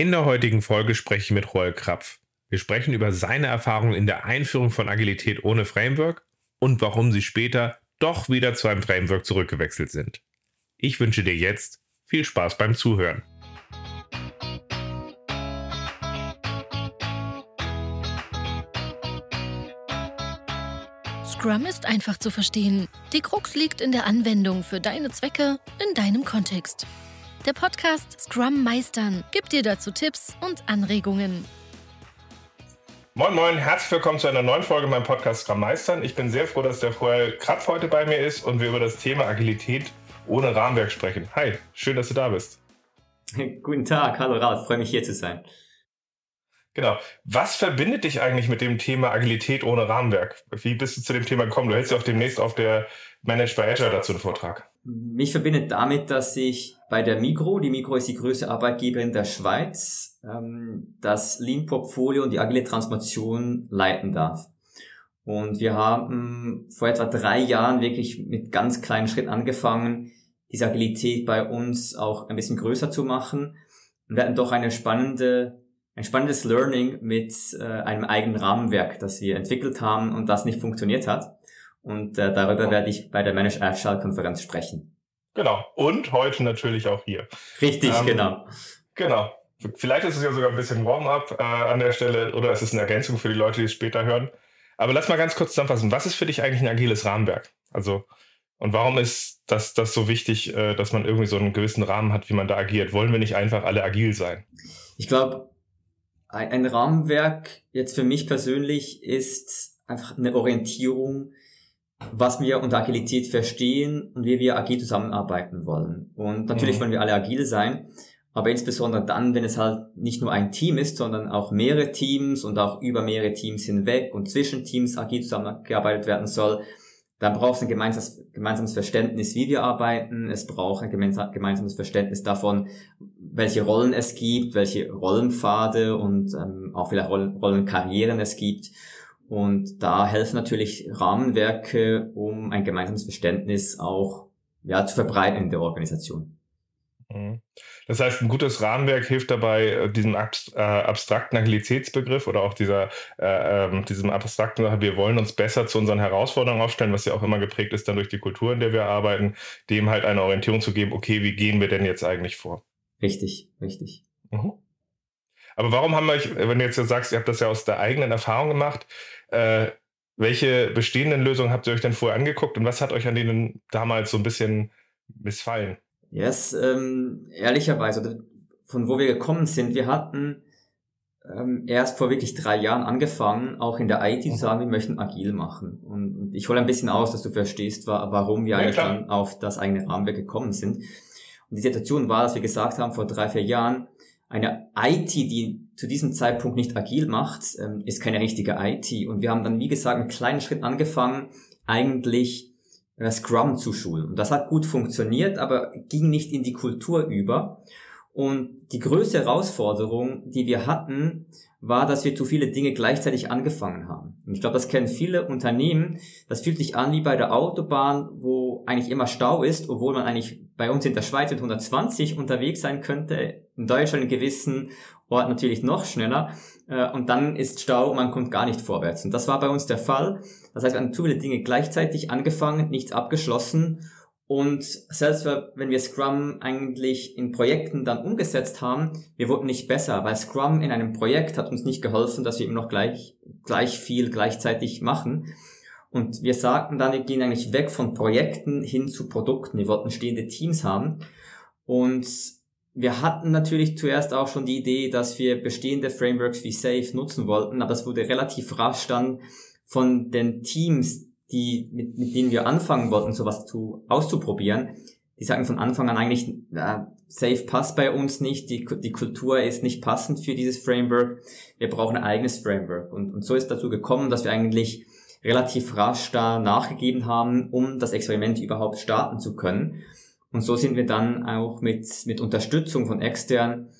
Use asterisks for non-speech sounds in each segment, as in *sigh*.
In der heutigen Folge spreche ich mit Roel Krapf. Wir sprechen über seine Erfahrungen in der Einführung von Agilität ohne Framework und warum sie später doch wieder zu einem Framework zurückgewechselt sind. Ich wünsche dir jetzt viel Spaß beim Zuhören. Scrum ist einfach zu verstehen. Die Krux liegt in der Anwendung für deine Zwecke in deinem Kontext. Der Podcast Scrum Meistern gibt dir dazu Tipps und Anregungen. Moin Moin, herzlich willkommen zu einer neuen Folge meinem Podcast Scrum Meistern. Ich bin sehr froh, dass der Joel Krapf heute bei mir ist und wir über das Thema Agilität ohne Rahmenwerk sprechen. Hi, schön, dass du da bist. *laughs* Guten Tag, hallo Ralf, freue mich hier zu sein. Genau. Was verbindet dich eigentlich mit dem Thema Agilität ohne Rahmenwerk? Wie bist du zu dem Thema gekommen? Du hältst ja auch demnächst auf der Managed by Agile dazu einen Vortrag. Mich verbindet damit, dass ich bei der Migro, die Migro ist die größte Arbeitgeberin der Schweiz, ähm, das Lean-Portfolio und die agile Transformation leiten darf. Und wir haben vor etwa drei Jahren wirklich mit ganz kleinen Schritten angefangen, diese Agilität bei uns auch ein bisschen größer zu machen. Und wir hatten doch eine spannende ein spannendes Learning mit äh, einem eigenen Rahmenwerk, das wir entwickelt haben und das nicht funktioniert hat. Und äh, darüber werde ich bei der Managed Agile Konferenz sprechen. Genau. Und heute natürlich auch hier. Richtig, ähm, genau. Genau. Vielleicht ist es ja sogar ein bisschen Warm-up äh, an der Stelle oder es ist eine Ergänzung für die Leute, die es später hören. Aber lass mal ganz kurz zusammenfassen. Was ist für dich eigentlich ein agiles Rahmenwerk? Also, und warum ist das, das so wichtig, äh, dass man irgendwie so einen gewissen Rahmen hat, wie man da agiert? Wollen wir nicht einfach alle agil sein? Ich glaube, ein, ein Rahmenwerk jetzt für mich persönlich ist einfach eine Orientierung, was wir unter Agilität verstehen und wie wir agil zusammenarbeiten wollen. Und natürlich mhm. wollen wir alle agil sein, aber insbesondere dann, wenn es halt nicht nur ein Team ist, sondern auch mehrere Teams und auch über mehrere Teams hinweg und zwischen Teams agil zusammengearbeitet werden soll, dann braucht es ein gemeinsames, gemeinsames Verständnis, wie wir arbeiten. Es braucht ein gemeinsames Verständnis davon, welche Rollen es gibt, welche Rollenpfade und ähm, auch vielleicht Rollen, Rollenkarrieren es gibt. Und da helfen natürlich Rahmenwerke, um ein gemeinsames Verständnis auch ja, zu verbreiten in der Organisation. Mhm. Das heißt, ein gutes Rahmenwerk hilft dabei, äh, diesem äh, abstrakten Agilitätsbegriff oder auch dieser, äh, ähm, diesem abstrakten Sache, wir wollen uns besser zu unseren Herausforderungen aufstellen, was ja auch immer geprägt ist dann durch die Kultur, in der wir arbeiten, dem halt eine Orientierung zu geben, okay, wie gehen wir denn jetzt eigentlich vor? Richtig, richtig. Mhm. Aber warum haben wir euch, wenn du jetzt sagst, ihr habt das ja aus der eigenen Erfahrung gemacht, äh, welche bestehenden Lösungen habt ihr euch denn vorher angeguckt und was hat euch an denen damals so ein bisschen missfallen? Yes, ähm, ehrlicherweise, von wo wir gekommen sind, wir hatten ähm, erst vor wirklich drei Jahren angefangen, auch in der IT zu sagen, wir möchten agil machen. Und, und ich hole ein bisschen aus, dass du verstehst, wa warum wir ja, eigentlich klar. dann auf das eigene Rahmenwerk gekommen sind. Und die Situation war, dass wir gesagt haben, vor drei, vier Jahren, eine IT, die zu diesem Zeitpunkt nicht agil macht, ähm, ist keine richtige IT. Und wir haben dann, wie gesagt, einen kleinen Schritt angefangen, eigentlich äh, Scrum zu schulen. Und das hat gut funktioniert, aber ging nicht in die Kultur über. Und die größte Herausforderung, die wir hatten, war, dass wir zu viele Dinge gleichzeitig angefangen haben. Und ich glaube, das kennen viele Unternehmen. Das fühlt sich an wie bei der Autobahn, wo eigentlich immer Stau ist, obwohl man eigentlich bei uns in der Schweiz mit 120 unterwegs sein könnte. In Deutschland in gewissen Orten natürlich noch schneller. Äh, und dann ist Stau und man kommt gar nicht vorwärts. Und das war bei uns der Fall. Das heißt, wir haben zu viele Dinge gleichzeitig angefangen, nichts abgeschlossen und selbst wenn wir Scrum eigentlich in Projekten dann umgesetzt haben, wir wurden nicht besser, weil Scrum in einem Projekt hat uns nicht geholfen, dass wir immer noch gleich, gleich viel gleichzeitig machen. Und wir sagten dann, wir gehen eigentlich weg von Projekten hin zu Produkten. Wir wollten stehende Teams haben. Und wir hatten natürlich zuerst auch schon die Idee, dass wir bestehende Frameworks wie Safe nutzen wollten, aber es wurde relativ rasch dann von den Teams, die, mit, mit denen wir anfangen wollten, sowas zu, auszuprobieren, die sagen von Anfang an eigentlich, äh, Safe passt bei uns nicht, die, die Kultur ist nicht passend für dieses Framework, wir brauchen ein eigenes Framework. Und, und so ist dazu gekommen, dass wir eigentlich relativ rasch da nachgegeben haben, um das Experiment überhaupt starten zu können. Und so sind wir dann auch mit, mit Unterstützung von extern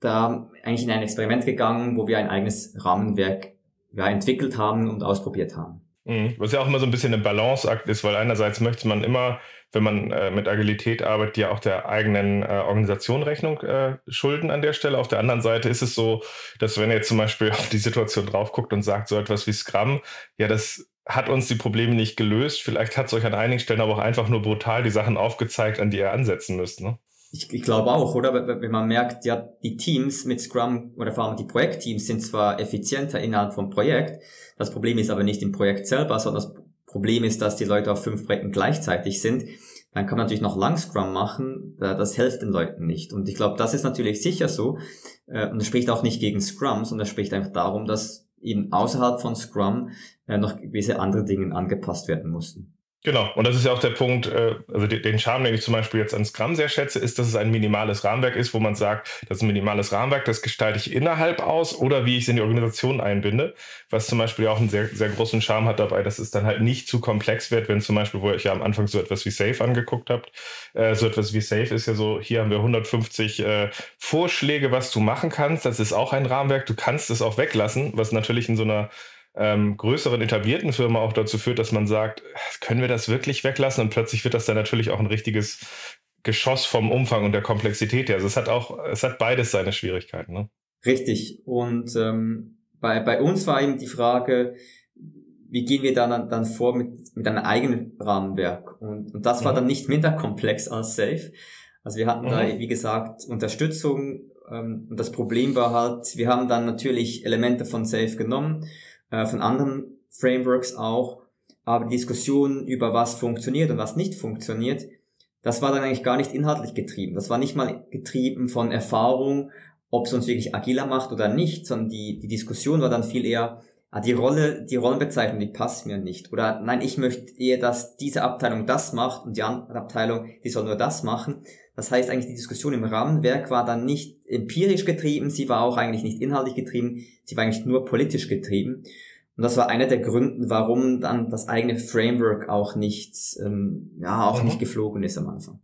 da eigentlich in ein Experiment gegangen, wo wir ein eigenes Rahmenwerk ja, entwickelt haben und ausprobiert haben. Mhm. Was ja auch immer so ein bisschen ein Balanceakt ist, weil einerseits möchte man immer wenn man äh, mit Agilität arbeitet, ja auch der eigenen äh, Organisation Rechnung äh, schulden an der Stelle. Auf der anderen Seite ist es so, dass wenn ihr zum Beispiel *laughs* auf die Situation drauf guckt und sagt so etwas wie Scrum, ja, das hat uns die Probleme nicht gelöst. Vielleicht hat es euch an einigen Stellen aber auch einfach nur brutal die Sachen aufgezeigt, an die ihr ansetzen müsst. Ne? Ich, ich glaube auch, oder? Wenn man merkt, ja, die Teams mit Scrum oder vor allem die Projektteams sind zwar effizienter innerhalb vom Projekt, das Problem ist aber nicht im Projekt selber, sondern das Problem ist, dass die Leute auf fünf Projekten gleichzeitig sind. Dann kann man natürlich noch lang Scrum machen, das hilft den Leuten nicht. Und ich glaube, das ist natürlich sicher so. Äh, und das spricht auch nicht gegen Scrum, sondern es spricht einfach darum, dass eben außerhalb von Scrum äh, noch gewisse andere Dinge angepasst werden mussten. Genau, und das ist ja auch der Punkt, äh, also den Charme, den ich zum Beispiel jetzt an Scrum sehr schätze, ist, dass es ein minimales Rahmenwerk ist, wo man sagt, das ist ein minimales Rahmenwerk, das gestalte ich innerhalb aus oder wie ich es in die Organisation einbinde, was zum Beispiel auch einen sehr, sehr großen Charme hat dabei, dass es dann halt nicht zu komplex wird, wenn zum Beispiel, wo ich ja am Anfang so etwas wie Safe angeguckt habt, äh, so etwas wie Safe ist ja so, hier haben wir 150 äh, Vorschläge, was du machen kannst, das ist auch ein Rahmenwerk, du kannst es auch weglassen, was natürlich in so einer ähm, größeren etablierten Firma auch dazu führt, dass man sagt, können wir das wirklich weglassen? Und plötzlich wird das dann natürlich auch ein richtiges Geschoss vom Umfang und der Komplexität her. Also es hat auch, es hat beides seine Schwierigkeiten. Ne? Richtig. Und ähm, bei, bei uns war eben die Frage, wie gehen wir dann, dann vor mit, mit einem eigenen Rahmenwerk? Und, und das war mhm. dann nicht minder komplex als Safe. Also wir hatten mhm. da, wie gesagt, Unterstützung. Ähm, und das Problem war halt, wir haben dann natürlich Elemente von Safe genommen äh, von anderen Frameworks auch. Aber die Diskussion über was funktioniert und was nicht funktioniert, das war dann eigentlich gar nicht inhaltlich getrieben. Das war nicht mal getrieben von Erfahrung, ob es uns wirklich agiler macht oder nicht, sondern die, die Diskussion war dann viel eher, ah, die Rolle, die Rollenbezeichnung, die passt mir nicht. Oder nein, ich möchte eher, dass diese Abteilung das macht und die andere Abteilung, die soll nur das machen. Das heißt eigentlich, die Diskussion im Rahmenwerk war dann nicht empirisch getrieben, sie war auch eigentlich nicht inhaltlich getrieben, sie war eigentlich nur politisch getrieben. Und das war einer der Gründe, warum dann das eigene Framework auch nicht, ähm, ja, auch mhm. nicht geflogen ist am Anfang.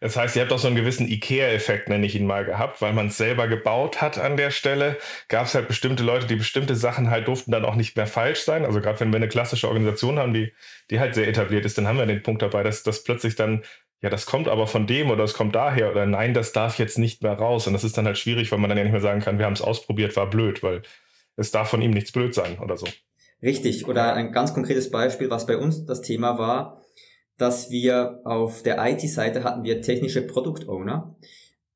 Das heißt, ihr habt auch so einen gewissen IKEA-Effekt, nenne ich ihn mal, gehabt, weil man es selber gebaut hat an der Stelle. Gab es halt bestimmte Leute, die bestimmte Sachen halt durften dann auch nicht mehr falsch sein. Also gerade wenn wir eine klassische Organisation haben, die, die halt sehr etabliert ist, dann haben wir den Punkt dabei, dass das plötzlich dann ja, das kommt aber von dem oder das kommt daher oder nein, das darf jetzt nicht mehr raus. Und das ist dann halt schwierig, weil man dann ja nicht mehr sagen kann, wir haben es ausprobiert, war blöd, weil es darf von ihm nichts blöd sein oder so. Richtig. Oder ein ganz konkretes Beispiel, was bei uns das Thema war, dass wir auf der IT-Seite hatten wir technische Product Owner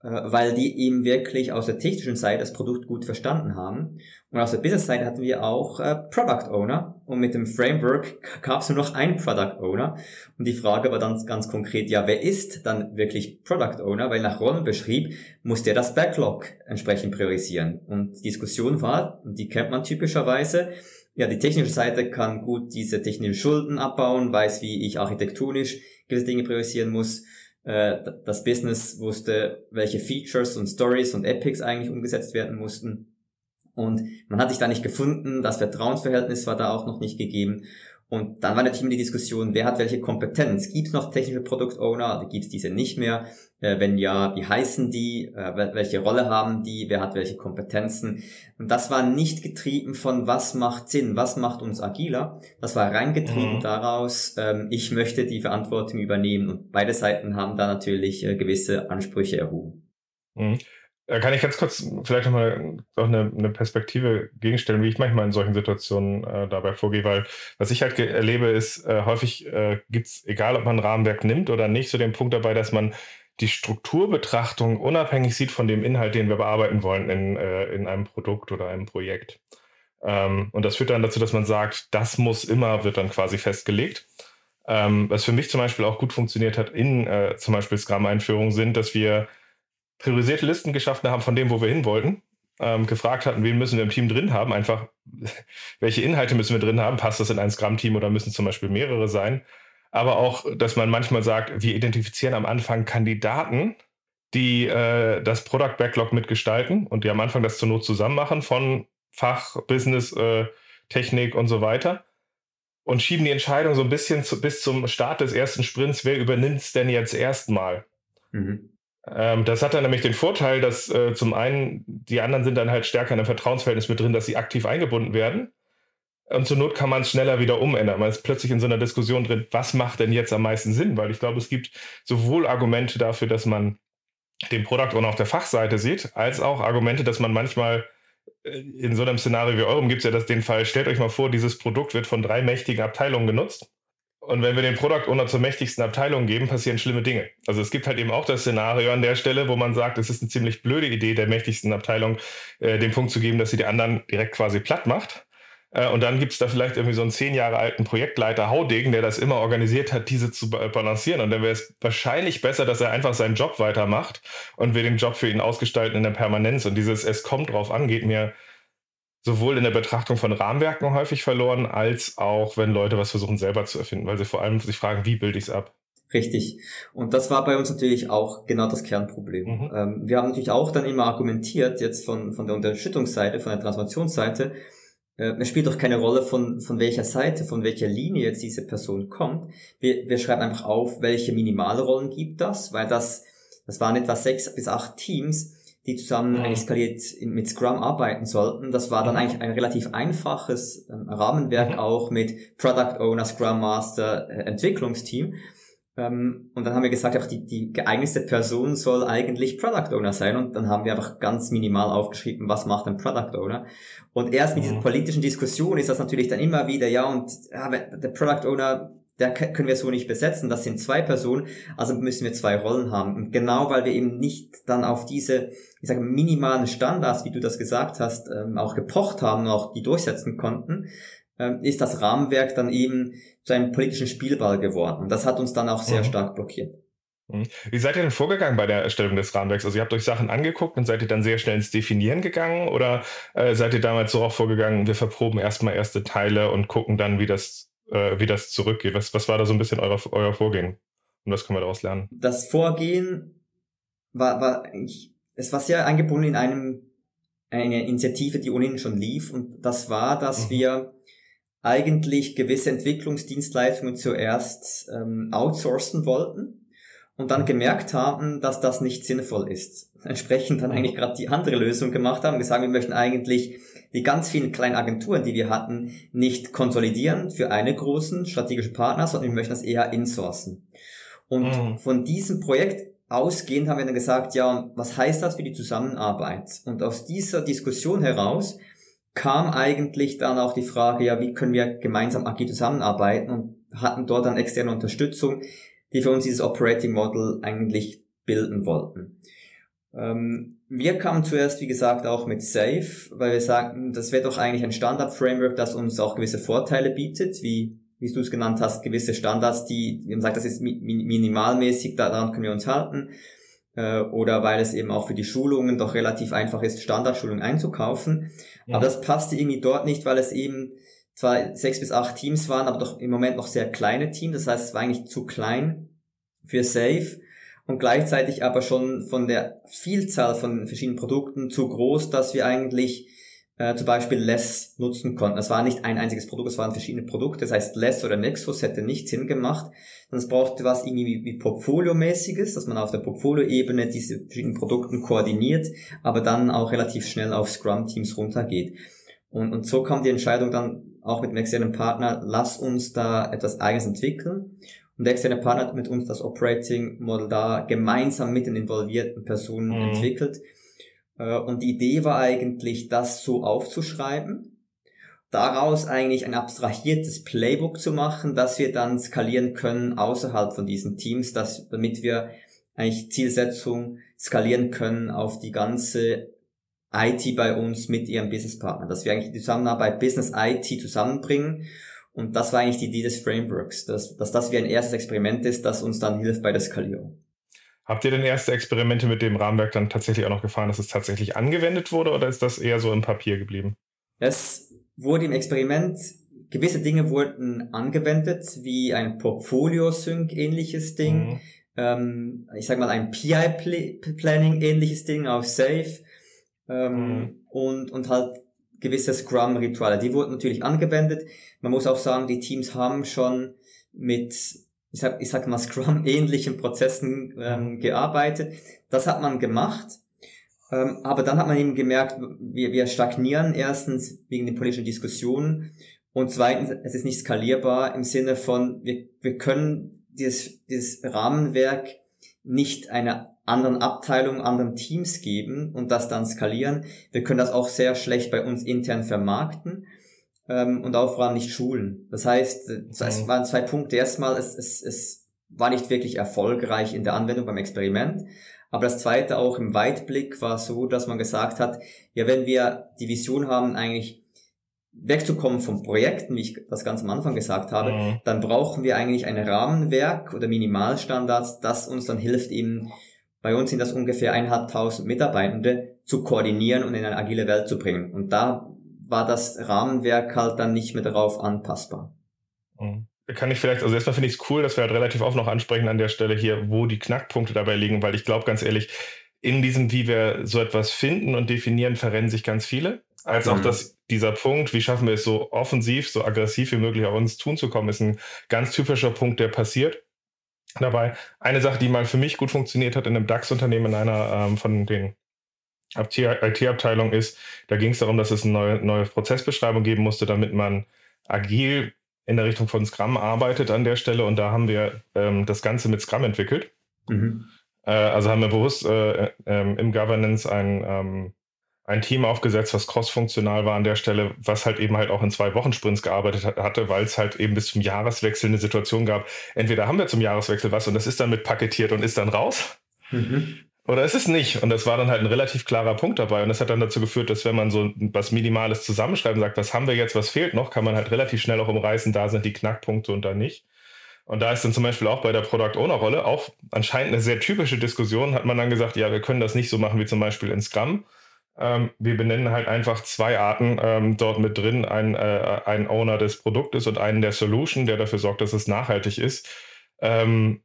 äh, weil die eben wirklich aus der technischen Seite das Produkt gut verstanden haben. Und aus der Business-Seite hatten wir auch äh, Product Owner und mit dem Framework gab es nur noch einen Product Owner. Und die Frage war dann ganz konkret, ja, wer ist dann wirklich Product Owner? Weil nach Rollenbeschrieb muss der das Backlog entsprechend priorisieren. Und die Diskussion war, und die kennt man typischerweise, ja, die technische Seite kann gut diese technischen Schulden abbauen, weiß, wie ich architektonisch gewisse Dinge priorisieren muss äh, das Business wusste, welche Features und Stories und Epics eigentlich umgesetzt werden mussten. Und man hat sich da nicht gefunden, das Vertrauensverhältnis war da auch noch nicht gegeben. Und dann war natürlich immer die Diskussion, wer hat welche Kompetenz? Gibt es noch technische Product Owner gibt es diese nicht mehr? Äh, wenn ja, wie heißen die? Äh, welche Rolle haben die? Wer hat welche Kompetenzen? Und das war nicht getrieben von, was macht Sinn, was macht uns agiler. Das war reingetrieben mhm. daraus, ähm, ich möchte die Verantwortung übernehmen. Und beide Seiten haben da natürlich äh, gewisse Ansprüche erhoben. Mhm. Äh, kann ich ganz kurz vielleicht nochmal eine, eine Perspektive gegenstellen, wie ich manchmal in solchen Situationen äh, dabei vorgehe, weil was ich halt erlebe, ist, äh, häufig äh, gibt es, egal ob man ein Rahmenwerk nimmt oder nicht, so den Punkt dabei, dass man die Strukturbetrachtung unabhängig sieht von dem Inhalt, den wir bearbeiten wollen in, äh, in einem Produkt oder einem Projekt. Ähm, und das führt dann dazu, dass man sagt, das muss immer, wird dann quasi festgelegt. Ähm, was für mich zum Beispiel auch gut funktioniert hat in äh, zum Beispiel Scrum-Einführungen sind, dass wir priorisierte Listen geschaffen haben von dem, wo wir hin wollten. Ähm, gefragt hatten, wen müssen wir im Team drin haben, einfach *laughs* welche Inhalte müssen wir drin haben, passt das in ein Scrum-Team oder müssen zum Beispiel mehrere sein. Aber auch, dass man manchmal sagt, wir identifizieren am Anfang Kandidaten, die äh, das Product Backlog mitgestalten und die am Anfang das zur Not zusammen machen von Fach, Business, äh, Technik und so weiter und schieben die Entscheidung so ein bisschen zu, bis zum Start des ersten Sprints, wer übernimmt es denn jetzt erstmal? Mhm. Ähm, das hat dann nämlich den Vorteil, dass äh, zum einen die anderen sind dann halt stärker in einem Vertrauensverhältnis mit drin, dass sie aktiv eingebunden werden. Und zur Not kann man es schneller wieder umändern. Man ist plötzlich in so einer Diskussion drin, was macht denn jetzt am meisten Sinn? Weil ich glaube, es gibt sowohl Argumente dafür, dass man den Product Owner auf der Fachseite sieht, als auch Argumente, dass man manchmal äh, in so einem Szenario wie eurem gibt es ja das, den Fall, stellt euch mal vor, dieses Produkt wird von drei mächtigen Abteilungen genutzt. Und wenn wir den Product Owner zur mächtigsten Abteilung geben, passieren schlimme Dinge. Also es gibt halt eben auch das Szenario an der Stelle, wo man sagt, es ist eine ziemlich blöde Idee, der mächtigsten Abteilung äh, den Punkt zu geben, dass sie die anderen direkt quasi platt macht. Äh, und dann gibt es da vielleicht irgendwie so einen zehn Jahre alten Projektleiter Haudegen, der das immer organisiert hat, diese zu balancieren. Und dann wäre es wahrscheinlich besser, dass er einfach seinen Job weitermacht und wir den Job für ihn ausgestalten in der Permanenz. Und dieses Es kommt drauf an, geht mir sowohl in der Betrachtung von Rahmenwerken häufig verloren, als auch, wenn Leute was versuchen selber zu erfinden, weil sie vor allem sich fragen, wie bilde ich es ab? Richtig. Und das war bei uns natürlich auch genau das Kernproblem. Mhm. Ähm, wir haben natürlich auch dann immer argumentiert, jetzt von, von der Unterstützungsseite, von der Transformationsseite, äh, es spielt doch keine Rolle, von, von welcher Seite, von welcher Linie jetzt diese Person kommt. Wir, wir schreiben einfach auf, welche Minimalrollen gibt das, weil das, das waren etwa sechs bis acht Teams, die zusammen eigentlich skaliert mit Scrum arbeiten sollten. Das war dann eigentlich ein relativ einfaches ähm, Rahmenwerk mhm. auch mit Product Owner, Scrum Master, äh, Entwicklungsteam. Ähm, und dann haben wir gesagt, einfach die, die geeignete Person soll eigentlich Product Owner sein. Und dann haben wir einfach ganz minimal aufgeschrieben, was macht ein Product Owner. Und erst mit mhm. dieser politischen Diskussion ist das natürlich dann immer wieder, ja, und ja, der Product Owner, der können wir so nicht besetzen. Das sind zwei Personen, also müssen wir zwei Rollen haben. Und genau weil wir eben nicht dann auf diese, ich sage, minimalen Standards, wie du das gesagt hast, ähm, auch gepocht haben und auch die durchsetzen konnten, ähm, ist das Rahmenwerk dann eben zu einem politischen Spielball geworden. Und das hat uns dann auch sehr mhm. stark blockiert. Mhm. Wie seid ihr denn vorgegangen bei der Erstellung des Rahmenwerks? Also ihr habt euch Sachen angeguckt und seid ihr dann sehr schnell ins Definieren gegangen oder äh, seid ihr damals so auch vorgegangen, wir verproben erstmal erste Teile und gucken dann, wie das, äh, wie das zurückgeht? Was, was war da so ein bisschen euer, euer Vorgehen? Und was können wir daraus lernen? Das Vorgehen war, war ich, es war sehr eingebunden in einem, eine Initiative, die ohnehin schon lief und das war, dass mhm. wir eigentlich gewisse Entwicklungsdienstleistungen zuerst ähm, outsourcen wollten und dann gemerkt haben, dass das nicht sinnvoll ist. Entsprechend dann eigentlich gerade die andere Lösung gemacht haben, gesagt, wir möchten eigentlich die ganz vielen kleinen Agenturen, die wir hatten, nicht konsolidieren für einen großen strategischen Partner, sondern wir möchten das eher insourcen. Und mhm. von diesem Projekt ausgehend haben wir dann gesagt, ja, was heißt das für die Zusammenarbeit? Und aus dieser Diskussion heraus kam eigentlich dann auch die Frage, ja, wie können wir gemeinsam agil zusammenarbeiten und hatten dort dann externe Unterstützung, die für uns dieses Operating Model eigentlich bilden wollten. Ähm, wir kamen zuerst, wie gesagt, auch mit Safe, weil wir sagten, das wäre doch eigentlich ein Standard-Framework, das uns auch gewisse Vorteile bietet, wie, wie du es genannt hast, gewisse Standards, die, wie man sagt, das ist minimalmäßig, daran können wir uns halten äh, oder weil es eben auch für die Schulungen doch relativ einfach ist, Standardschulungen einzukaufen. Ja. Aber das passte irgendwie dort nicht, weil es eben zwar sechs bis acht Teams waren, aber doch im Moment noch sehr kleine Teams. Das heißt, es war eigentlich zu klein für Safe und gleichzeitig aber schon von der Vielzahl von verschiedenen Produkten zu groß, dass wir eigentlich äh, zum Beispiel Less nutzen konnten. Es war nicht ein einziges Produkt, es waren verschiedene Produkte. Das heißt, Less oder Nexus hätte nicht Sinn gemacht. Brauchte was irgendwie wie Portfolio-mäßiges, dass man auf der Portfolio-Ebene diese verschiedenen Produkten koordiniert, aber dann auch relativ schnell auf Scrum-Teams runtergeht. Und, und so kam die Entscheidung dann auch mit dem externen Partner, lass uns da etwas eigenes entwickeln. Und der externe Partner hat mit uns das Operating Model da gemeinsam mit den involvierten Personen mhm. entwickelt. Äh, und die Idee war eigentlich, das so aufzuschreiben, daraus eigentlich ein abstrahiertes Playbook zu machen, dass wir dann skalieren können außerhalb von diesen Teams, dass, damit wir eigentlich Zielsetzung skalieren können auf die ganze IT bei uns mit ihrem Businesspartner, dass wir eigentlich die Zusammenarbeit Business IT zusammenbringen. Und das war eigentlich die Idee des Frameworks, dass, dass das wie ein erstes Experiment ist, das uns dann hilft bei der Skalierung. Habt ihr denn erste Experimente mit dem Rahmenwerk dann tatsächlich auch noch gefahren, dass es tatsächlich angewendet wurde oder ist das eher so im Papier geblieben? Es wurde im Experiment, gewisse Dinge wurden angewendet, wie ein Portfolio-Sync ähnliches Ding, mhm. ähm, ich sag mal ein PI-Planning ähnliches Ding auf Safe ähm, mhm. und, und halt gewisse Scrum-Rituale. Die wurden natürlich angewendet. Man muss auch sagen, die Teams haben schon mit ich sag, ich sag mal Scrum-ähnlichen Prozessen ähm, gearbeitet. Das hat man gemacht. Ähm, aber dann hat man eben gemerkt, wir, wir stagnieren erstens wegen den politischen Diskussionen Und zweitens, es ist nicht skalierbar im Sinne von, wir, wir können dieses, dieses Rahmenwerk nicht einer anderen Abteilung, anderen Teams geben und das dann skalieren. Wir können das auch sehr schlecht bei uns intern vermarkten ähm, und auch vor allem nicht schulen. Das heißt, es mhm. waren zwei Punkte. Erstmal, es, es, es war nicht wirklich erfolgreich in der Anwendung beim Experiment. Aber das zweite auch im Weitblick war so, dass man gesagt hat, ja, wenn wir die Vision haben, eigentlich wegzukommen von Projekten, wie ich das ganz am Anfang gesagt habe, mhm. dann brauchen wir eigentlich ein Rahmenwerk oder Minimalstandards, das uns dann hilft, eben bei uns sind das ungefähr eineinhalbtausend Mitarbeitende zu koordinieren und in eine agile Welt zu bringen. Und da war das Rahmenwerk halt dann nicht mehr darauf anpassbar. Mhm. Kann ich vielleicht, also erstmal finde ich es cool, dass wir halt relativ oft noch ansprechen an der Stelle hier, wo die Knackpunkte dabei liegen, weil ich glaube ganz ehrlich, in diesem, wie wir so etwas finden und definieren, verrennen sich ganz viele. Als auch, mhm. dass dieser Punkt, wie schaffen wir es so offensiv, so aggressiv wie möglich auf uns tun zu kommen, ist ein ganz typischer Punkt, der passiert. Dabei eine Sache, die mal für mich gut funktioniert hat in einem DAX-Unternehmen, in einer ähm, von den IT-Abteilungen ist, da ging es darum, dass es eine neue, neue Prozessbeschreibung geben musste, damit man agil in der Richtung von Scrum arbeitet an der Stelle. Und da haben wir ähm, das Ganze mit Scrum entwickelt. Mhm. Äh, also haben wir bewusst äh, äh, im Governance ein, ähm, ein Team aufgesetzt, was cross-funktional war an der Stelle, was halt eben halt auch in zwei Wochen Sprints gearbeitet hatte, weil es halt eben bis zum Jahreswechsel eine Situation gab. Entweder haben wir zum Jahreswechsel was und das ist dann mit paketiert und ist dann raus. Mhm. Oder ist es nicht? Und das war dann halt ein relativ klarer Punkt dabei. Und das hat dann dazu geführt, dass wenn man so was Minimales zusammenschreibt und sagt, was haben wir jetzt, was fehlt noch, kann man halt relativ schnell auch umreißen, da sind die Knackpunkte und da nicht. Und da ist dann zum Beispiel auch bei der Product Owner Rolle auch anscheinend eine sehr typische Diskussion, hat man dann gesagt, ja, wir können das nicht so machen wie zum Beispiel in Scrum. Ähm, wir benennen halt einfach zwei Arten ähm, dort mit drin, ein, äh, ein Owner des Produktes und einen der Solution, der dafür sorgt, dass es nachhaltig ist. Ähm,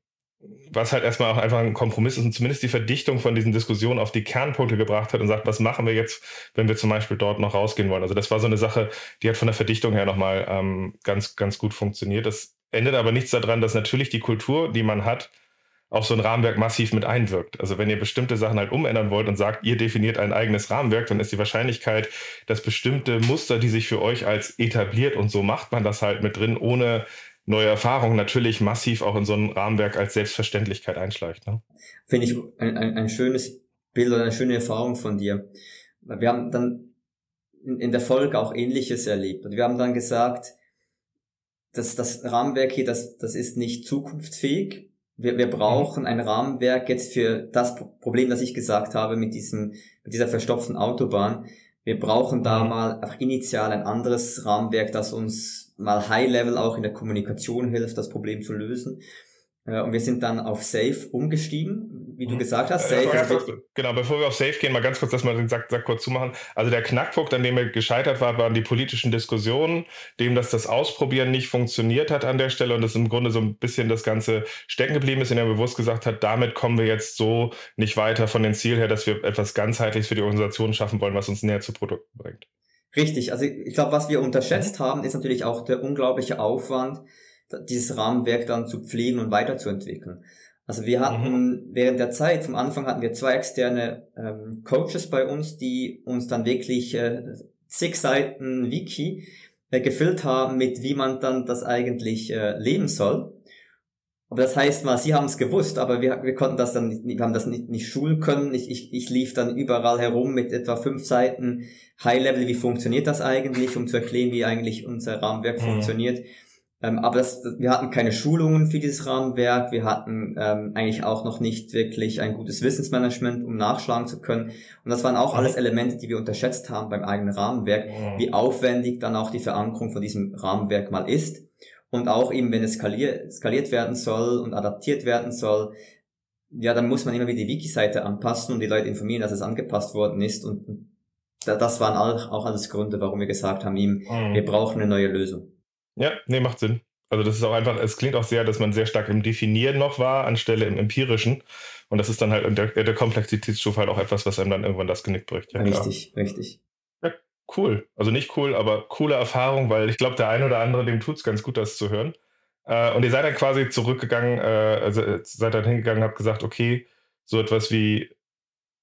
was halt erstmal auch einfach ein Kompromiss ist und zumindest die Verdichtung von diesen Diskussionen auf die Kernpunkte gebracht hat und sagt, was machen wir jetzt, wenn wir zum Beispiel dort noch rausgehen wollen. Also das war so eine Sache, die hat von der Verdichtung her nochmal ähm, ganz, ganz gut funktioniert. Das ändert aber nichts daran, dass natürlich die Kultur, die man hat, auf so ein Rahmenwerk massiv mit einwirkt. Also wenn ihr bestimmte Sachen halt umändern wollt und sagt, ihr definiert ein eigenes Rahmenwerk, dann ist die Wahrscheinlichkeit, dass bestimmte Muster, die sich für euch als etabliert und so macht man das halt mit drin, ohne neue Erfahrungen natürlich massiv auch in so ein Rahmenwerk als Selbstverständlichkeit einschleicht. Ne? Finde ich ein, ein, ein schönes Bild oder eine schöne Erfahrung von dir. Wir haben dann in, in der Folge auch Ähnliches erlebt. Und wir haben dann gesagt, dass das Rahmenwerk hier, das, das ist nicht zukunftsfähig. Wir, wir brauchen ein Rahmenwerk jetzt für das Problem, das ich gesagt habe mit diesem, mit dieser verstopften Autobahn. Wir brauchen da mhm. mal einfach initial ein anderes Rahmenwerk, das uns mal High-Level auch in der Kommunikation hilft, das Problem zu lösen. Äh, und wir sind dann auf Safe umgestiegen, wie du mhm. gesagt hast. Safe äh, kurz, genau, bevor wir auf Safe gehen, mal ganz kurz, dass wir den Sack, Sack kurz zumachen. Also der Knackpunkt, an dem er gescheitert war, waren die politischen Diskussionen, dem, dass das Ausprobieren nicht funktioniert hat an der Stelle und das im Grunde so ein bisschen das Ganze stecken geblieben ist, indem er bewusst gesagt hat, damit kommen wir jetzt so nicht weiter von den Ziel her, dass wir etwas ganzheitliches für die Organisation schaffen wollen, was uns näher zu Produkten bringt. Richtig, also ich glaube, was wir unterschätzt haben, ist natürlich auch der unglaubliche Aufwand, dieses Rahmenwerk dann zu pflegen und weiterzuentwickeln. Also wir hatten mhm. während der Zeit, vom Anfang hatten wir zwei externe ähm, Coaches bei uns, die uns dann wirklich äh, zig Seiten Wiki äh, gefüllt haben mit, wie man dann das eigentlich äh, leben soll. Aber das heißt mal, sie haben es gewusst, aber wir, wir konnten das dann nicht, wir haben das nicht, nicht schulen können. Ich, ich, ich lief dann überall herum mit etwa fünf Seiten High-Level, wie funktioniert das eigentlich, um zu erklären, wie eigentlich unser Rahmenwerk mhm. funktioniert. Ähm, aber das, wir hatten keine Schulungen für dieses Rahmenwerk. Wir hatten ähm, eigentlich auch noch nicht wirklich ein gutes Wissensmanagement, um nachschlagen zu können. Und das waren auch alles Elemente, die wir unterschätzt haben beim eigenen Rahmenwerk, wie aufwendig dann auch die Verankerung von diesem Rahmenwerk mal ist. Und auch eben, wenn es skaliert, skaliert werden soll und adaptiert werden soll, ja, dann muss man immer wieder die Wiki-Seite anpassen und die Leute informieren, dass es angepasst worden ist. Und das waren auch alles Gründe, warum wir gesagt haben, ihm, mhm. wir brauchen eine neue Lösung. Ja, nee, macht Sinn. Also das ist auch einfach, es klingt auch sehr, dass man sehr stark im Definieren noch war, anstelle im Empirischen. Und das ist dann halt in der, der Komplexitätsstufe halt auch etwas, was einem dann irgendwann das Genick bricht. Ja, richtig, klar. richtig. Ja, cool. Also nicht cool, aber coole Erfahrung, weil ich glaube, der eine oder andere, dem tut es ganz gut, das zu hören. Äh, und ihr seid dann quasi zurückgegangen, äh, also äh, seid dann hingegangen, habt gesagt, okay, so etwas wie,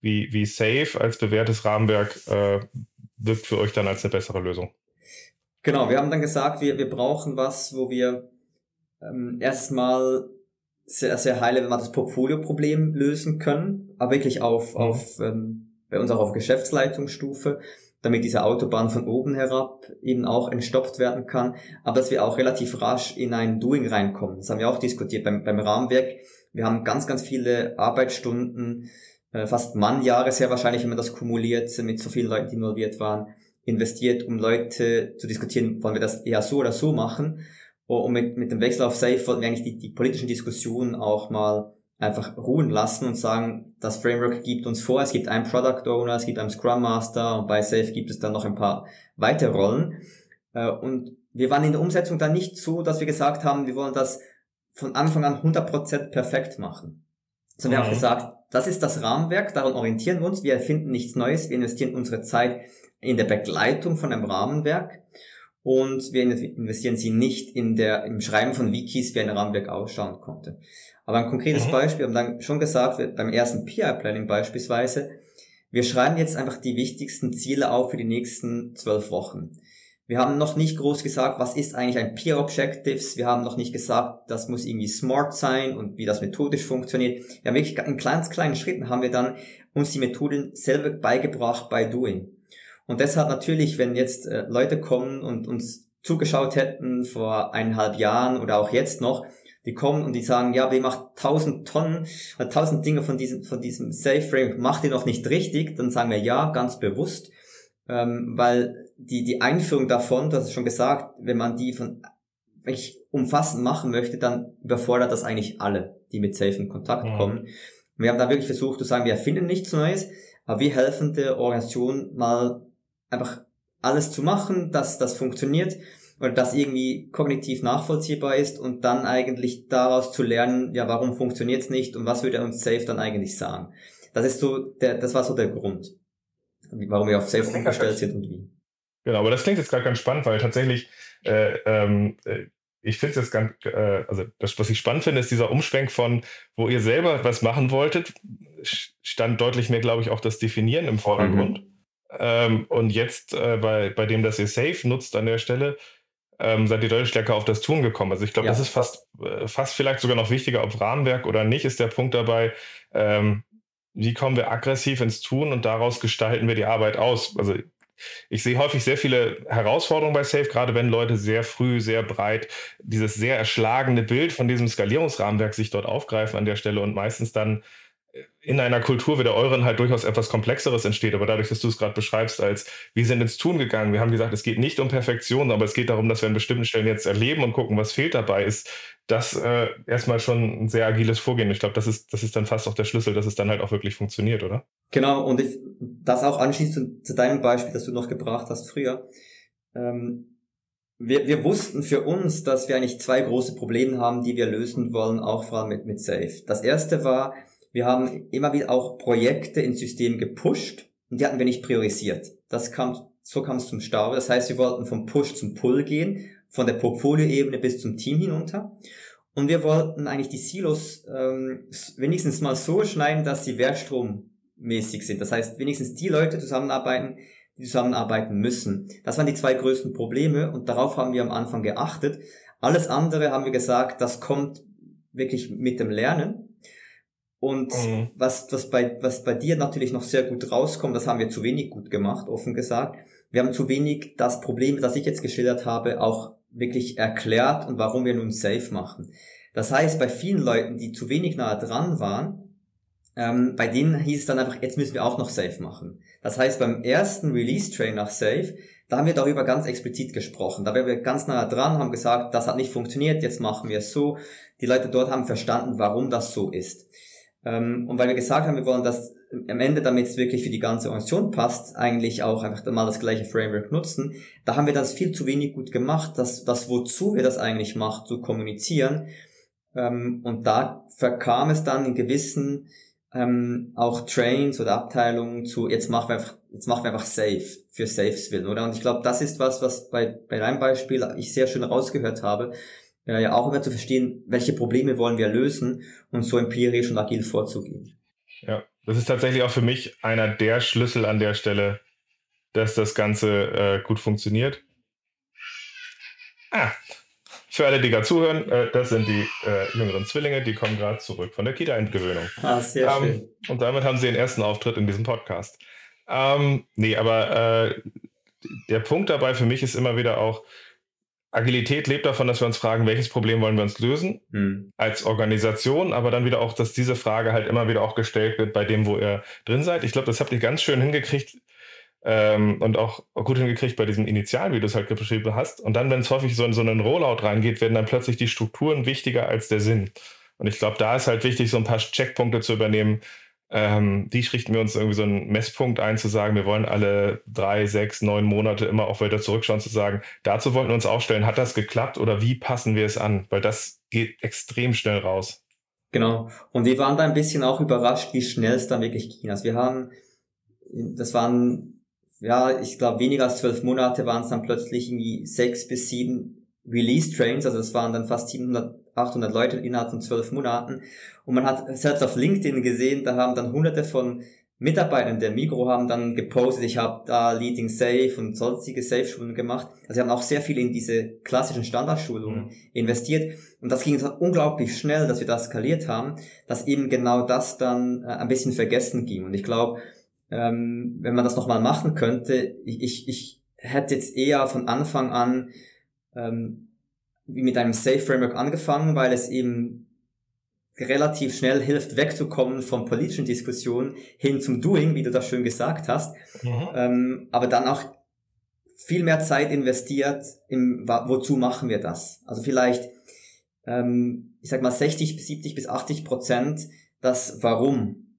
wie, wie Safe als bewährtes Rahmenwerk äh, wirkt für euch dann als eine bessere Lösung. Genau, wir haben dann gesagt, wir, wir brauchen was, wo wir ähm, erstmal sehr, sehr high level das Portfolio-Problem lösen können, aber wirklich auf, mhm. auf ähm, bei uns auch auf Geschäftsleitungsstufe, damit diese Autobahn von oben herab eben auch entstopft werden kann, aber dass wir auch relativ rasch in ein Doing reinkommen. Das haben wir auch diskutiert beim, beim Rahmenwerk. Wir haben ganz, ganz viele Arbeitsstunden, äh, fast Mannjahre sehr wahrscheinlich, wenn man das kumuliert, mit so vielen Leuten, die involviert waren, investiert, um Leute zu diskutieren, wollen wir das eher so oder so machen. Und mit, mit dem Wechsel auf Safe wollten wir eigentlich die, die politischen Diskussionen auch mal einfach ruhen lassen und sagen, das Framework gibt uns vor, es gibt einen Product Owner, es gibt einen Scrum Master und bei Safe gibt es dann noch ein paar weitere Rollen. Äh, und wir waren in der Umsetzung dann nicht so, dass wir gesagt haben, wir wollen das von Anfang an 100% perfekt machen. Sondern mhm. wir haben mhm. gesagt, das ist das Rahmenwerk, daran orientieren wir uns, wir erfinden nichts Neues, wir investieren unsere Zeit in der Begleitung von einem Rahmenwerk und wir investieren sie nicht in der, im Schreiben von Wikis, wie ein Rahmenwerk ausschauen konnte. Aber ein konkretes mhm. Beispiel, wir haben dann schon gesagt, beim ersten PI-Planning beispielsweise, wir schreiben jetzt einfach die wichtigsten Ziele auf für die nächsten zwölf Wochen. Wir haben noch nicht groß gesagt, was ist eigentlich ein Peer Objectives. Wir haben noch nicht gesagt, das muss irgendwie smart sein und wie das methodisch funktioniert. Ja, wirklich in kleinen, kleinen Schritten haben wir dann uns die Methoden selber beigebracht bei Doing. Und deshalb natürlich, wenn jetzt äh, Leute kommen und uns zugeschaut hätten vor eineinhalb Jahren oder auch jetzt noch, die kommen und die sagen, ja, wir machen tausend Tonnen, äh, tausend Dinge von diesem, von diesem Safe Frame, macht ihr noch nicht richtig, dann sagen wir ja, ganz bewusst, ähm, weil die, die Einführung davon, hast es schon gesagt, wenn man die von wirklich umfassend machen möchte, dann überfordert das eigentlich alle, die mit Safe in Kontakt mhm. kommen. Wir haben da wirklich versucht zu sagen, wir erfinden nichts Neues, aber wir helfen der Organisation mal einfach alles zu machen, dass das funktioniert oder das irgendwie kognitiv nachvollziehbar ist und dann eigentlich daraus zu lernen, ja, warum funktioniert es nicht und was würde uns Safe dann eigentlich sagen. Das ist so, der, das war so der Grund, warum wir auf Safe umgestellt sind und wie. Genau, aber das klingt jetzt gerade ganz spannend, weil tatsächlich, äh, ähm, äh, ich finde es jetzt ganz, äh, also das, was ich spannend finde, ist dieser Umschwenk von, wo ihr selber was machen wolltet, stand deutlich mehr, glaube ich, auch das Definieren im Vordergrund. Mhm. Ähm, und jetzt äh, bei, bei dem, dass ihr Safe nutzt an der Stelle, ähm, seid ihr deutlich stärker auf das Tun gekommen. Also ich glaube, ja. das ist fast, äh, fast vielleicht sogar noch wichtiger, ob Rahmenwerk oder nicht, ist der Punkt dabei, ähm, wie kommen wir aggressiv ins Tun und daraus gestalten wir die Arbeit aus. Also ich sehe häufig sehr viele Herausforderungen bei Safe, gerade wenn Leute sehr früh, sehr breit dieses sehr erschlagene Bild von diesem Skalierungsrahmenwerk sich dort aufgreifen an der Stelle und meistens dann in einer Kultur wie der euren halt durchaus etwas Komplexeres entsteht. Aber dadurch, dass du es gerade beschreibst, als wir sind ins Tun gegangen, wir haben gesagt, es geht nicht um Perfektion, aber es geht darum, dass wir an bestimmten Stellen jetzt erleben und gucken, was fehlt dabei, ist das äh, erstmal schon ein sehr agiles Vorgehen. Ich glaube, das ist, das ist dann fast auch der Schlüssel, dass es dann halt auch wirklich funktioniert, oder? Genau, und ich, das auch anschließend zu, zu deinem Beispiel, das du noch gebracht hast früher. Ähm, wir, wir wussten für uns, dass wir eigentlich zwei große Probleme haben, die wir lösen wollen, auch vor allem mit, mit Safe. Das erste war, wir haben immer wieder auch Projekte ins System gepusht und die hatten wir nicht priorisiert. Das kam, so kam es zum Stau. Das heißt, wir wollten vom Push zum Pull gehen, von der Portfolioebene bis zum Team hinunter. Und wir wollten eigentlich die Silos ähm, wenigstens mal so schneiden, dass sie wertstrommäßig sind. Das heißt, wenigstens die Leute zusammenarbeiten, die zusammenarbeiten müssen. Das waren die zwei größten Probleme und darauf haben wir am Anfang geachtet. Alles andere haben wir gesagt, das kommt wirklich mit dem Lernen. Und mhm. was, was, bei, was bei dir natürlich noch sehr gut rauskommt, das haben wir zu wenig gut gemacht, offen gesagt. Wir haben zu wenig das Problem, das ich jetzt geschildert habe, auch wirklich erklärt und warum wir nun safe machen. Das heißt, bei vielen Leuten, die zu wenig nahe dran waren, ähm, bei denen hieß es dann einfach, jetzt müssen wir auch noch safe machen. Das heißt, beim ersten Release-Train nach safe, da haben wir darüber ganz explizit gesprochen. Da waren wir ganz nahe dran, haben gesagt, das hat nicht funktioniert, jetzt machen wir es so. Die Leute dort haben verstanden, warum das so ist. Ähm, und weil wir gesagt haben, wir wollen das am Ende, damit es wirklich für die ganze Organisation passt, eigentlich auch einfach mal das gleiche Framework nutzen, da haben wir das viel zu wenig gut gemacht, das, das wozu wir das eigentlich machen, zu kommunizieren. Ähm, und da verkam es dann in gewissen ähm, auch Trains oder Abteilungen zu, jetzt machen wir einfach, jetzt machen wir einfach Safe für Safes willen, oder? Und ich glaube, das ist was, was bei, bei deinem Beispiel ich sehr schön rausgehört habe, ja, ja auch immer zu verstehen, welche Probleme wollen wir lösen und so empirisch und agil vorzugehen. Ja, das ist tatsächlich auch für mich einer der Schlüssel an der Stelle, dass das Ganze äh, gut funktioniert. Ah, für alle, die gerade zuhören, äh, das sind die äh, jüngeren Zwillinge, die kommen gerade zurück von der Kita-Entgewöhnung. Ah, sehr ähm, schön. Und damit haben sie den ersten Auftritt in diesem Podcast. Ähm, nee, aber äh, der Punkt dabei für mich ist immer wieder auch, Agilität lebt davon, dass wir uns fragen, welches Problem wollen wir uns lösen hm. als Organisation, aber dann wieder auch, dass diese Frage halt immer wieder auch gestellt wird bei dem, wo ihr drin seid. Ich glaube, das habt ihr ganz schön hingekriegt ähm, und auch gut hingekriegt bei diesem Initial, wie du es halt beschrieben hast. Und dann, wenn es häufig so in so einen Rollout reingeht, werden dann plötzlich die Strukturen wichtiger als der Sinn. Und ich glaube, da ist halt wichtig, so ein paar Checkpunkte zu übernehmen, ähm, die richten wir uns irgendwie so einen Messpunkt ein, zu sagen, wir wollen alle drei, sechs, neun Monate immer auch weiter zurückschauen, zu sagen, dazu wollten wir uns aufstellen, hat das geklappt oder wie passen wir es an? Weil das geht extrem schnell raus. Genau. Und wir waren da ein bisschen auch überrascht, wie schnell es dann wirklich ging. Also wir haben, das waren, ja, ich glaube, weniger als zwölf Monate waren es dann plötzlich irgendwie sechs bis sieben Release-Trains, also es waren dann fast 700, 800 Leute innerhalb von zwölf Monaten. Und man hat selbst auf LinkedIn gesehen, da haben dann hunderte von Mitarbeitern der Migro haben dann gepostet, ich habe da Leading Safe und sonstige Safe-Schulungen gemacht. Also sie haben auch sehr viel in diese klassischen Standardschulungen mhm. investiert. Und das ging unglaublich schnell, dass wir das skaliert haben, dass eben genau das dann äh, ein bisschen vergessen ging. Und ich glaube, ähm, wenn man das nochmal machen könnte, ich, ich, ich hätte jetzt eher von Anfang an ähm, mit einem Safe Framework angefangen, weil es eben relativ schnell hilft, wegzukommen von politischen Diskussionen hin zum Doing, wie du das schön gesagt hast, mhm. ähm, aber dann auch viel mehr Zeit investiert im, wozu machen wir das? Also vielleicht, ähm, ich sag mal 60 bis 70 bis 80 Prozent das Warum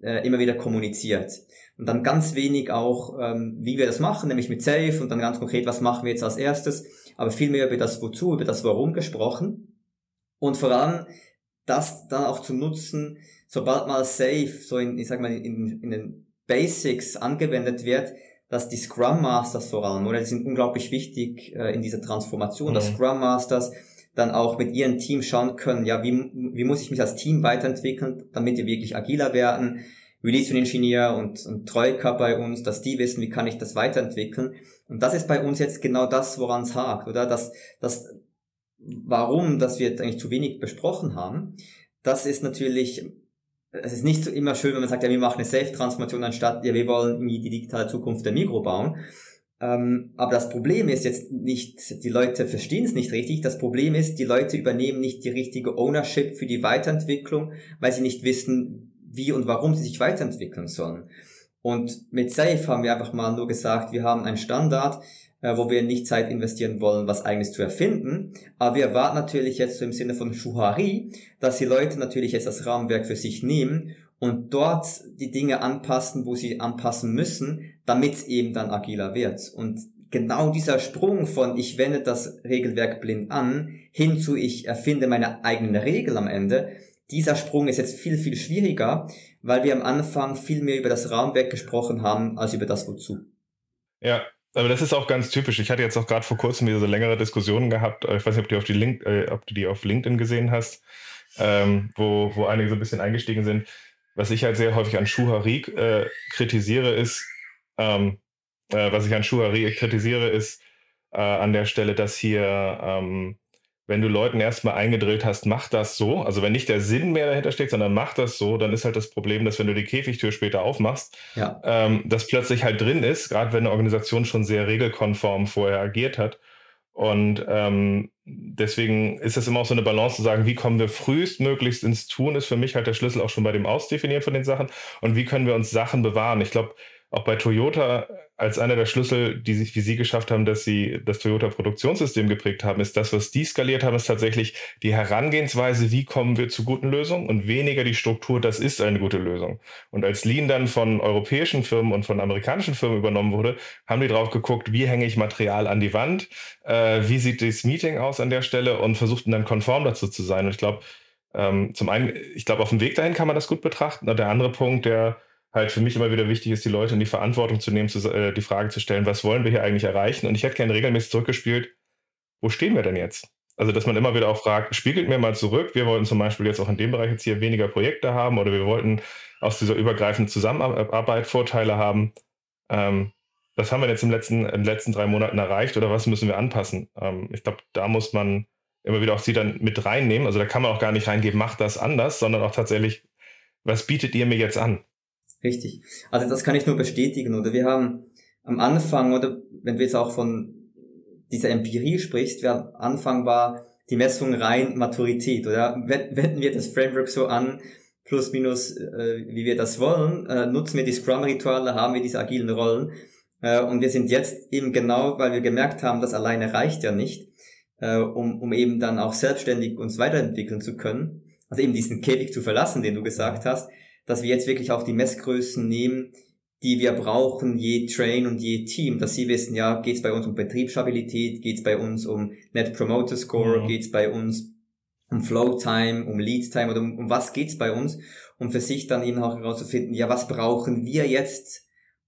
äh, immer wieder kommuniziert. Und dann ganz wenig auch, ähm, wie wir das machen, nämlich mit Safe und dann ganz konkret, was machen wir jetzt als erstes, aber viel mehr über das Wozu, über das Warum gesprochen. Und vor allem das dann auch zu nutzen, sobald mal Safe so in, ich sag mal, in, in den Basics angewendet wird, dass die Scrum Masters vor allem, oder die sind unglaublich wichtig äh, in dieser Transformation, mhm. dass Scrum Masters dann auch mit ihrem Team schauen können, ja, wie, wie muss ich mich als Team weiterentwickeln, damit wir wirklich agiler werden, Release Engineer und, und Troika bei uns, dass die wissen, wie kann ich das weiterentwickeln. Und das ist bei uns jetzt genau das, woran es hakt, oder? Das, das, warum, dass wir jetzt eigentlich zu wenig besprochen haben, das ist natürlich, es ist nicht immer schön, wenn man sagt, ja, wir machen eine Safe-Transformation anstatt, ja, wir wollen irgendwie die digitale Zukunft der Mikro bauen. Ähm, aber das Problem ist jetzt nicht, die Leute verstehen es nicht richtig. Das Problem ist, die Leute übernehmen nicht die richtige Ownership für die Weiterentwicklung, weil sie nicht wissen, wie und warum sie sich weiterentwickeln sollen. Und mit Safe haben wir einfach mal nur gesagt, wir haben einen Standard, äh, wo wir nicht Zeit investieren wollen, was eigenes zu erfinden. Aber wir erwarten natürlich jetzt so im Sinne von Shuhari, dass die Leute natürlich jetzt das Rahmenwerk für sich nehmen und dort die Dinge anpassen, wo sie anpassen müssen, damit es eben dann agiler wird. Und genau dieser Sprung von ich wende das Regelwerk blind an, hin zu ich erfinde meine eigene Regel am Ende, dieser Sprung ist jetzt viel, viel schwieriger, weil wir am Anfang viel mehr über das Rahmenwerk gesprochen haben, als über das Wozu. Ja, aber das ist auch ganz typisch. Ich hatte jetzt auch gerade vor kurzem wieder so längere Diskussionen gehabt. Äh, ich weiß nicht, ob du, auf die Link, äh, ob du die auf LinkedIn gesehen hast, ähm, wo, wo einige so ein bisschen eingestiegen sind. Was ich halt sehr häufig an Schuhari äh, kritisiere, ist, ähm, äh, was ich an Schuhari kritisiere, ist äh, an der Stelle, dass hier ähm, wenn du Leuten erstmal eingedrillt hast, mach das so, also wenn nicht der Sinn mehr dahinter steckt, sondern mach das so, dann ist halt das Problem, dass wenn du die Käfigtür später aufmachst, ja. ähm, das plötzlich halt drin ist, gerade wenn eine Organisation schon sehr regelkonform vorher agiert hat. Und ähm, deswegen ist es immer auch so eine Balance zu sagen, wie kommen wir frühestmöglichst ins Tun, ist für mich halt der Schlüssel auch schon bei dem Ausdefinieren von den Sachen. Und wie können wir uns Sachen bewahren? Ich glaube, auch bei Toyota als einer der Schlüssel, die sich wie Sie geschafft haben, dass Sie das Toyota-Produktionssystem geprägt haben, ist das, was die skaliert haben, ist tatsächlich die Herangehensweise, wie kommen wir zu guten Lösungen und weniger die Struktur, das ist eine gute Lösung. Und als Lean dann von europäischen Firmen und von amerikanischen Firmen übernommen wurde, haben die drauf geguckt, wie hänge ich Material an die Wand, äh, wie sieht das Meeting aus an der Stelle und versuchten dann konform dazu zu sein. Und ich glaube, ähm, zum einen, ich glaube, auf dem Weg dahin kann man das gut betrachten. Und der andere Punkt, der halt für mich immer wieder wichtig ist, die Leute in die Verantwortung zu nehmen, zu, äh, die Frage zu stellen, was wollen wir hier eigentlich erreichen? Und ich hätte gerne regelmäßig zurückgespielt, wo stehen wir denn jetzt? Also, dass man immer wieder auch fragt, spiegelt mir mal zurück. Wir wollten zum Beispiel jetzt auch in dem Bereich jetzt hier weniger Projekte haben oder wir wollten aus dieser übergreifenden Zusammenarbeit Vorteile haben. Ähm, was haben wir jetzt im letzten, in den letzten drei Monaten erreicht oder was müssen wir anpassen? Ähm, ich glaube, da muss man immer wieder auch sie dann mit reinnehmen. Also da kann man auch gar nicht reingeben, macht das anders, sondern auch tatsächlich, was bietet ihr mir jetzt an? Richtig. Also das kann ich nur bestätigen. Oder wir haben am Anfang, oder wenn du jetzt auch von dieser Empirie sprichst, wir am Anfang war die Messung rein Maturität, oder? Wenden wir das Framework so an, plus minus, äh, wie wir das wollen, äh, nutzen wir die Scrum-Rituale, haben wir diese agilen Rollen. Äh, und wir sind jetzt eben genau, weil wir gemerkt haben, das alleine reicht ja nicht, äh, um, um eben dann auch selbstständig uns weiterentwickeln zu können. Also eben diesen Käfig zu verlassen, den du gesagt hast, dass wir jetzt wirklich auch die Messgrößen nehmen, die wir brauchen, je Train und je Team, dass sie wissen, ja, geht es bei uns um Betriebsstabilität, geht es bei uns um Net Promoter Score, mhm. geht es bei uns um Flow Time, um Lead Time oder um, um was geht's bei uns, um für sich dann eben auch herauszufinden, ja, was brauchen wir jetzt,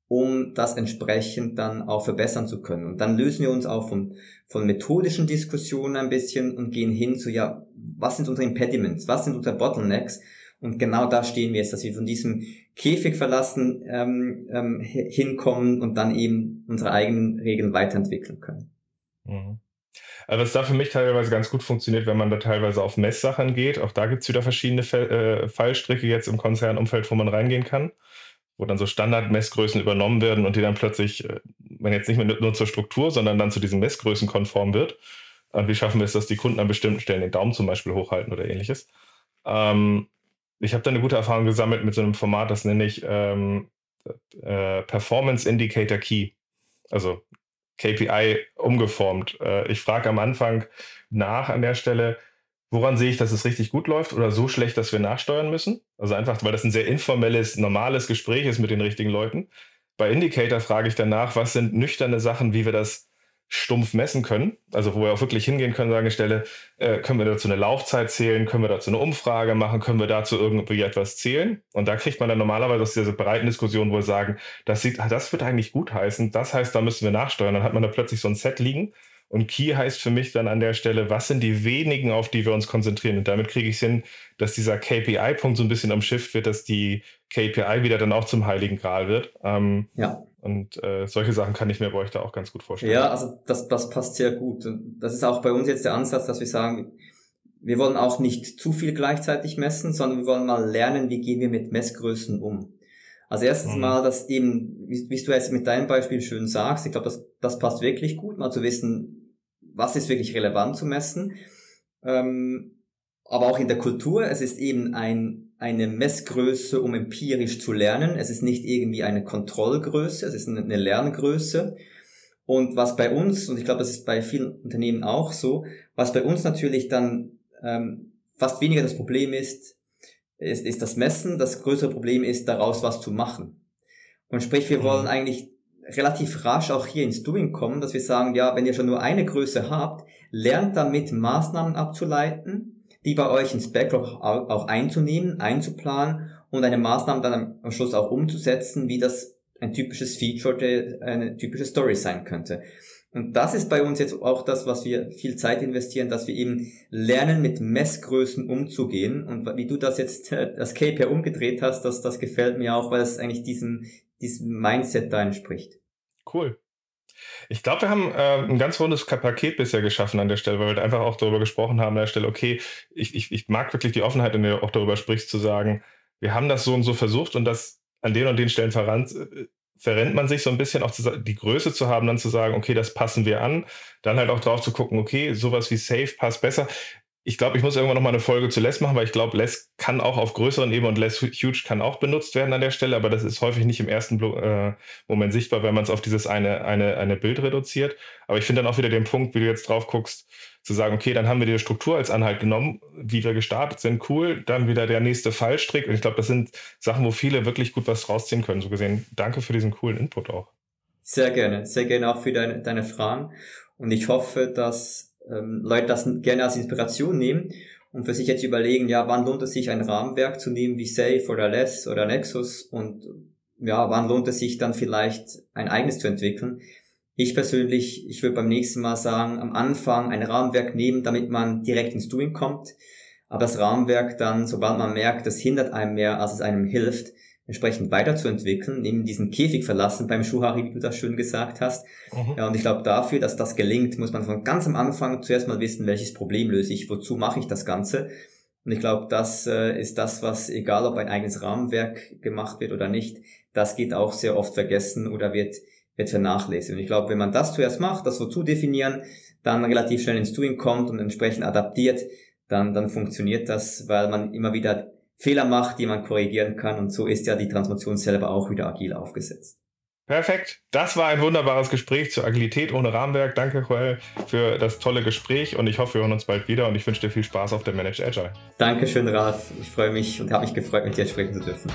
um das entsprechend dann auch verbessern zu können. Und dann lösen wir uns auch von, von methodischen Diskussionen ein bisschen und gehen hin zu, ja, was sind unsere Impediments, was sind unsere Bottlenecks? Und genau da stehen wir jetzt, dass wir von diesem Käfig verlassen ähm, ähm, hinkommen und dann eben unsere eigenen Regeln weiterentwickeln können. Mhm. Also was da für mich teilweise ganz gut funktioniert, wenn man da teilweise auf Messsachen geht. Auch da gibt es wieder verschiedene äh, Fallstricke jetzt im Konzernumfeld, wo man reingehen kann, wo dann so Standardmessgrößen übernommen werden und die dann plötzlich, äh, wenn jetzt nicht mehr nur zur Struktur, sondern dann zu diesen Messgrößen konform wird. Und wie schaffen wir es, dass die Kunden an bestimmten Stellen den Daumen zum Beispiel hochhalten oder ähnliches. Ähm, ich habe da eine gute Erfahrung gesammelt mit so einem Format, das nenne ich ähm, äh, Performance Indicator Key. Also KPI umgeformt. Äh, ich frage am Anfang nach an der Stelle, woran sehe ich, dass es richtig gut läuft oder so schlecht, dass wir nachsteuern müssen? Also einfach, weil das ein sehr informelles, normales Gespräch ist mit den richtigen Leuten. Bei Indicator frage ich danach, was sind nüchterne Sachen, wie wir das stumpf messen können, also wo wir auch wirklich hingehen können, sagen Stelle, äh, können wir dazu eine Laufzeit zählen, können wir dazu eine Umfrage machen, können wir dazu irgendwie etwas zählen? Und da kriegt man dann normalerweise aus dieser breiten Diskussion wohl sagen, das, sieht, das wird eigentlich gut heißen, das heißt, da müssen wir nachsteuern. Dann hat man da plötzlich so ein Set liegen und Key heißt für mich dann an der Stelle, was sind die wenigen, auf die wir uns konzentrieren? Und damit kriege ich es hin, dass dieser KPI-Punkt so ein bisschen am Shift wird, dass die KPI wieder dann auch zum Heiligen Gral wird. Ähm, ja. Und äh, solche Sachen kann ich mir bei euch da auch ganz gut vorstellen. Ja, also das, das passt sehr gut. Und das ist auch bei uns jetzt der Ansatz, dass wir sagen, wir wollen auch nicht zu viel gleichzeitig messen, sondern wir wollen mal lernen, wie gehen wir mit Messgrößen um. Also erstens mhm. mal, dass eben, wie, wie du jetzt mit deinem Beispiel schön sagst, ich glaube, das, das passt wirklich gut, mal zu wissen, was ist wirklich relevant zu messen. Ähm, aber auch in der Kultur, es ist eben ein, eine Messgröße, um empirisch zu lernen. Es ist nicht irgendwie eine Kontrollgröße, es ist eine Lerngröße. Und was bei uns, und ich glaube, das ist bei vielen Unternehmen auch so, was bei uns natürlich dann ähm, fast weniger das Problem ist, ist, ist das Messen. Das größere Problem ist, daraus was zu machen. Und sprich, wir wollen mhm. eigentlich relativ rasch auch hier ins Doing kommen, dass wir sagen, ja, wenn ihr schon nur eine Größe habt, lernt damit Maßnahmen abzuleiten, die bei euch ins Backlog auch einzunehmen, einzuplanen und eine Maßnahme dann am Schluss auch umzusetzen, wie das ein typisches Feature, eine typische Story sein könnte. Und das ist bei uns jetzt auch das, was wir viel Zeit investieren, dass wir eben lernen, mit Messgrößen umzugehen. Und wie du das jetzt, das KPI umgedreht hast, das, das gefällt mir auch, weil es eigentlich diesem, diesem Mindset da entspricht. Cool. Ich glaube, wir haben äh, ein ganz rundes Paket bisher geschaffen an der Stelle, weil wir einfach auch darüber gesprochen haben an der Stelle, okay, ich, ich, ich mag wirklich die Offenheit, in der du auch darüber sprichst, zu sagen, wir haben das so und so versucht und das an den und den Stellen verrannt, äh, verrennt man sich so ein bisschen auch zu, die Größe zu haben, dann zu sagen, okay, das passen wir an, dann halt auch drauf zu gucken, okay, sowas wie Safe passt besser ich glaube, ich muss irgendwann noch mal eine Folge zu Less machen, weil ich glaube, Less kann auch auf größeren Ebenen und Less Huge kann auch benutzt werden an der Stelle, aber das ist häufig nicht im ersten äh, Moment sichtbar, wenn man es auf dieses eine, eine, eine Bild reduziert. Aber ich finde dann auch wieder den Punkt, wie du jetzt drauf guckst, zu sagen, okay, dann haben wir die Struktur als Anhalt genommen, wie wir gestartet sind, cool, dann wieder der nächste Fallstrick. Und ich glaube, das sind Sachen, wo viele wirklich gut was rausziehen können. So gesehen, danke für diesen coolen Input auch. Sehr gerne, sehr gerne auch für deine, deine Fragen. Und ich hoffe, dass ähm, Leute das gerne als Inspiration nehmen und für sich jetzt überlegen, ja, wann lohnt es sich ein Rahmenwerk zu nehmen wie Safe oder Less oder Nexus und ja, wann lohnt es sich dann vielleicht ein eigenes zu entwickeln. Ich persönlich, ich würde beim nächsten Mal sagen, am Anfang ein Rahmenwerk nehmen, damit man direkt ins Doing kommt. Aber das Rahmenwerk dann, sobald man merkt, das hindert einem mehr, als es einem hilft, entsprechend weiterzuentwickeln, eben diesen Käfig verlassen beim Schuhari, wie du das schön gesagt hast. Mhm. Ja, und ich glaube, dafür, dass das gelingt, muss man von ganz am Anfang zuerst mal wissen, welches Problem löse ich, wozu mache ich das Ganze. Und ich glaube, das äh, ist das, was, egal ob ein eigenes Rahmenwerk gemacht wird oder nicht, das geht auch sehr oft vergessen oder wird, wird vernachlässigt. Und ich glaube, wenn man das zuerst macht, das wozu definieren, dann relativ schnell ins Doing kommt und entsprechend adaptiert, dann, dann funktioniert das, weil man immer wieder Fehler macht, die man korrigieren kann. Und so ist ja die Transformation selber auch wieder agil aufgesetzt. Perfekt. Das war ein wunderbares Gespräch zur Agilität ohne Rahmenwerk. Danke, Joel, für das tolle Gespräch und ich hoffe, wir hören uns bald wieder und ich wünsche dir viel Spaß auf der Managed Agile. Dankeschön, Ralf. Ich freue mich und habe mich gefreut, mit dir sprechen zu dürfen.